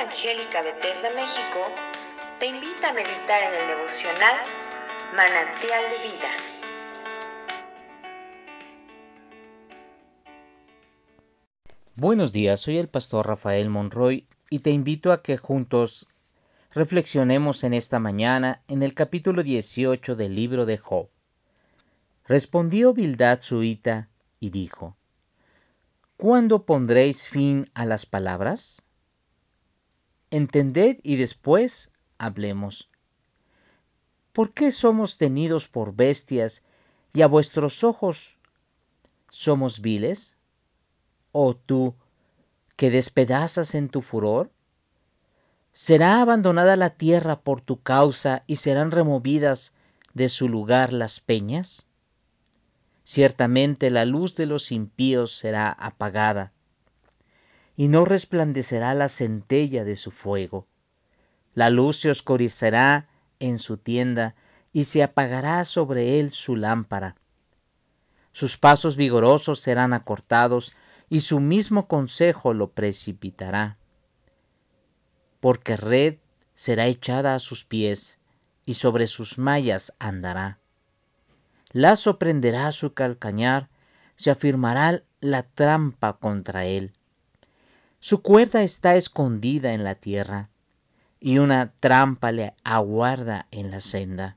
Evangélica Bethesda México te invita a meditar en el devocional Manantial de Vida. Buenos días, soy el pastor Rafael Monroy y te invito a que juntos reflexionemos en esta mañana en el capítulo 18 del libro de Job. Respondió Bildad suita y dijo, ¿Cuándo pondréis fin a las palabras? Entended y después hablemos. ¿Por qué somos tenidos por bestias y a vuestros ojos somos viles? ¿O tú, que despedazas en tu furor? ¿Será abandonada la tierra por tu causa y serán removidas de su lugar las peñas? Ciertamente la luz de los impíos será apagada y no resplandecerá la centella de su fuego. La luz se oscurecerá en su tienda y se apagará sobre él su lámpara. Sus pasos vigorosos serán acortados y su mismo consejo lo precipitará. Porque red será echada a sus pies y sobre sus mallas andará. Lazo prenderá su calcañar, se afirmará la trampa contra él. Su cuerda está escondida en la tierra, y una trampa le aguarda en la senda.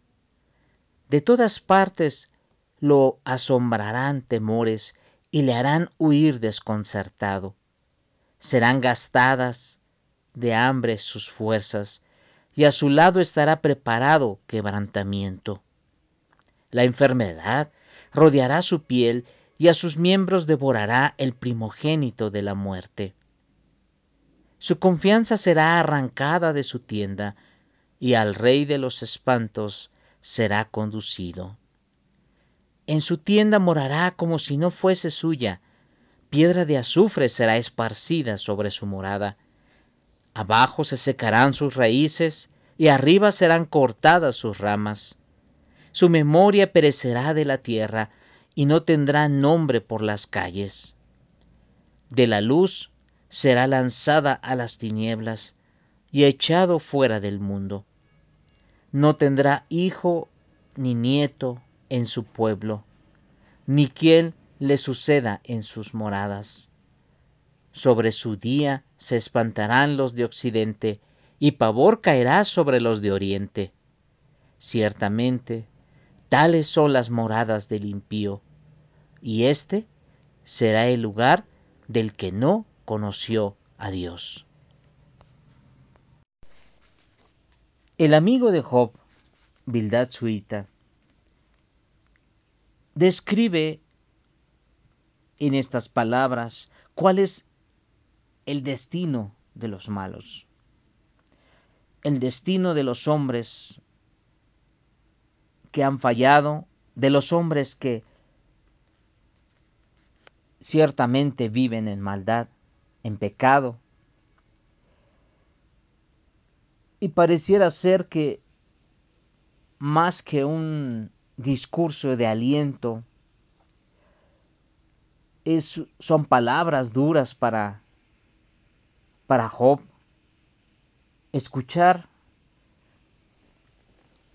De todas partes lo asombrarán temores y le harán huir desconcertado. Serán gastadas de hambre sus fuerzas, y a su lado estará preparado quebrantamiento. La enfermedad rodeará su piel y a sus miembros devorará el primogénito de la muerte. Su confianza será arrancada de su tienda, y al rey de los espantos será conducido. En su tienda morará como si no fuese suya, piedra de azufre será esparcida sobre su morada. Abajo se secarán sus raíces, y arriba serán cortadas sus ramas. Su memoria perecerá de la tierra, y no tendrá nombre por las calles. De la luz será lanzada a las tinieblas y echado fuera del mundo. No tendrá hijo ni nieto en su pueblo, ni quien le suceda en sus moradas. Sobre su día se espantarán los de occidente, y pavor caerá sobre los de oriente. Ciertamente, tales son las moradas del impío, y este será el lugar del que no conoció a Dios. El amigo de Job, Bildad Suita, describe en estas palabras cuál es el destino de los malos, el destino de los hombres que han fallado, de los hombres que ciertamente viven en maldad, en pecado. Y pareciera ser que más que un discurso de aliento, es, son palabras duras para, para Job. Escuchar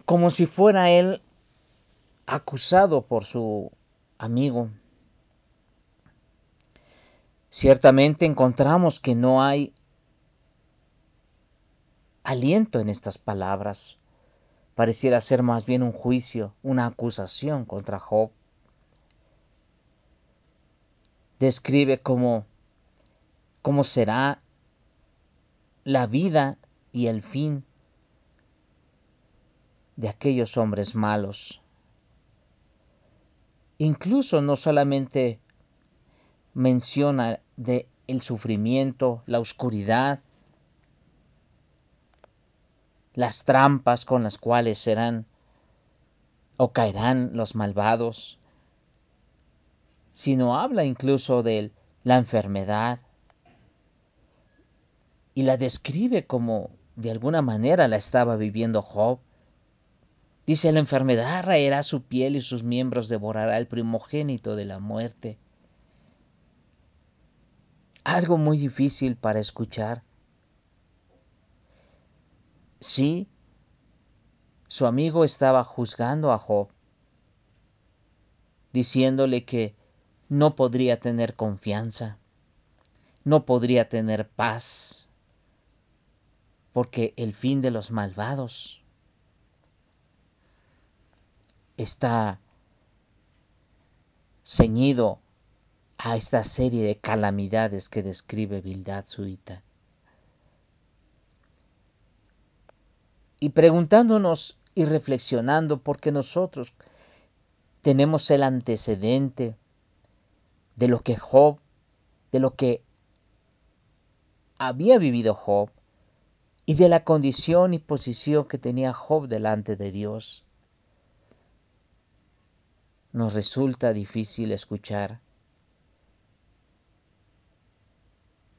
como si fuera él acusado por su amigo. Ciertamente encontramos que no hay aliento en estas palabras. Pareciera ser más bien un juicio, una acusación contra Job. Describe cómo, cómo será la vida y el fin de aquellos hombres malos. Incluso no solamente menciona de el sufrimiento, la oscuridad, las trampas con las cuales serán o caerán los malvados, sino habla incluso de la enfermedad y la describe como de alguna manera la estaba viviendo Job. Dice, la enfermedad raerá su piel y sus miembros devorará el primogénito de la muerte algo muy difícil para escuchar. Sí, su amigo estaba juzgando a Job, diciéndole que no podría tener confianza, no podría tener paz, porque el fin de los malvados está ceñido a esta serie de calamidades que describe Bildad Suita. Y preguntándonos y reflexionando porque nosotros tenemos el antecedente de lo que Job, de lo que había vivido Job y de la condición y posición que tenía Job delante de Dios. Nos resulta difícil escuchar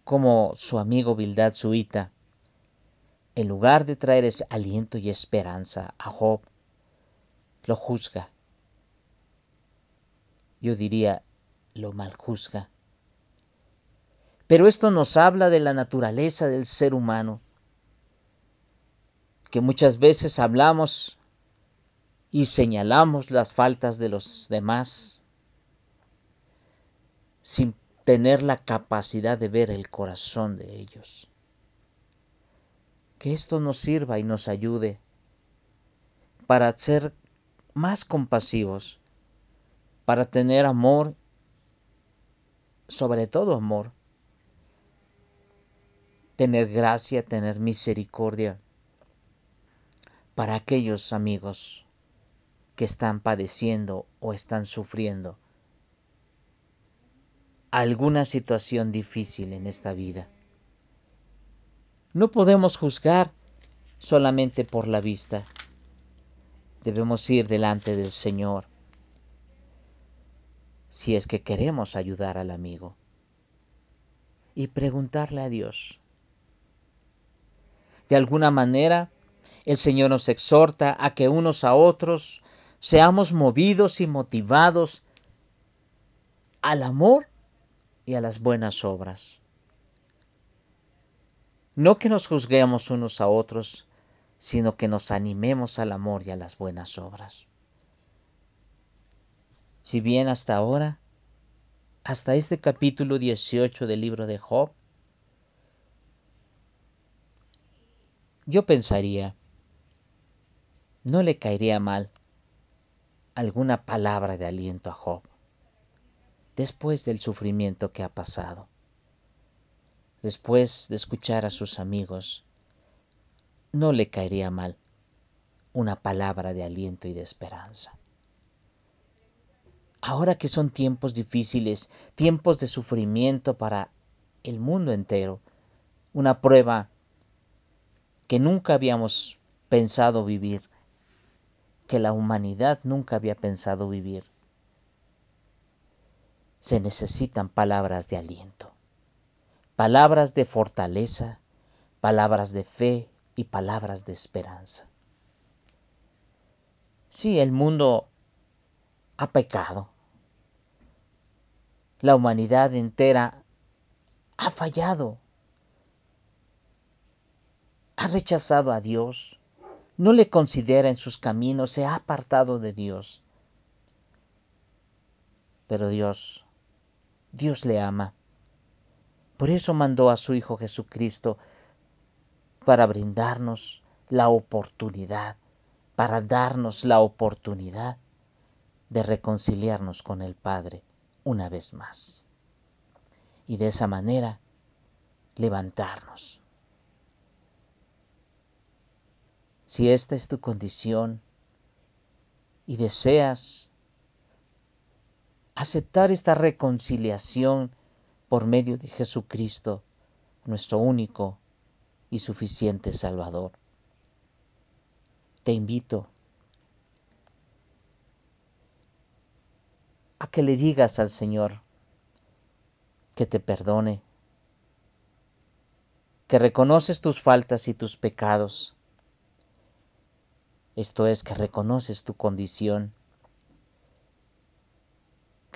como su amigo Bildad Suita, en lugar de traer aliento y esperanza a Job, lo juzga. Yo diría, lo maljuzga. Pero esto nos habla de la naturaleza del ser humano, que muchas veces hablamos y señalamos las faltas de los demás sin tener la capacidad de ver el corazón de ellos. Que esto nos sirva y nos ayude para ser más compasivos, para tener amor, sobre todo amor, tener gracia, tener misericordia para aquellos amigos que están padeciendo o están sufriendo alguna situación difícil en esta vida. No podemos juzgar solamente por la vista. Debemos ir delante del Señor si es que queremos ayudar al amigo y preguntarle a Dios. De alguna manera, el Señor nos exhorta a que unos a otros seamos movidos y motivados al amor y a las buenas obras. No que nos juzguemos unos a otros, sino que nos animemos al amor y a las buenas obras. Si bien hasta ahora, hasta este capítulo 18 del libro de Job, yo pensaría, no le caería mal alguna palabra de aliento a Job después del sufrimiento que ha pasado, después de escuchar a sus amigos, no le caería mal una palabra de aliento y de esperanza. Ahora que son tiempos difíciles, tiempos de sufrimiento para el mundo entero, una prueba que nunca habíamos pensado vivir, que la humanidad nunca había pensado vivir se necesitan palabras de aliento, palabras de fortaleza, palabras de fe y palabras de esperanza. Sí, el mundo ha pecado. La humanidad entera ha fallado. Ha rechazado a Dios. No le considera en sus caminos, se ha apartado de Dios. Pero Dios Dios le ama. Por eso mandó a su Hijo Jesucristo para brindarnos la oportunidad, para darnos la oportunidad de reconciliarnos con el Padre una vez más. Y de esa manera levantarnos. Si esta es tu condición y deseas aceptar esta reconciliación por medio de Jesucristo, nuestro único y suficiente Salvador. Te invito a que le digas al Señor que te perdone, que reconoces tus faltas y tus pecados. Esto es que reconoces tu condición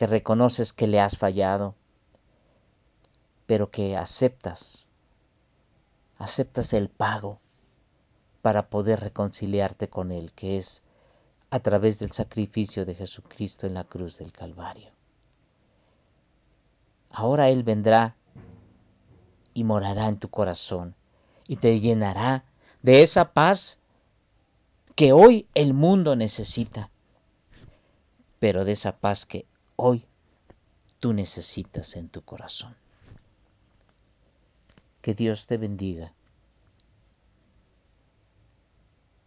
que reconoces que le has fallado, pero que aceptas, aceptas el pago para poder reconciliarte con Él, que es a través del sacrificio de Jesucristo en la cruz del Calvario. Ahora Él vendrá y morará en tu corazón y te llenará de esa paz que hoy el mundo necesita, pero de esa paz que hoy tú necesitas en tu corazón. Que Dios te bendiga.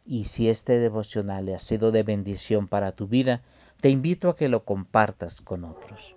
Y si este devocional ha sido de bendición para tu vida, te invito a que lo compartas con otros.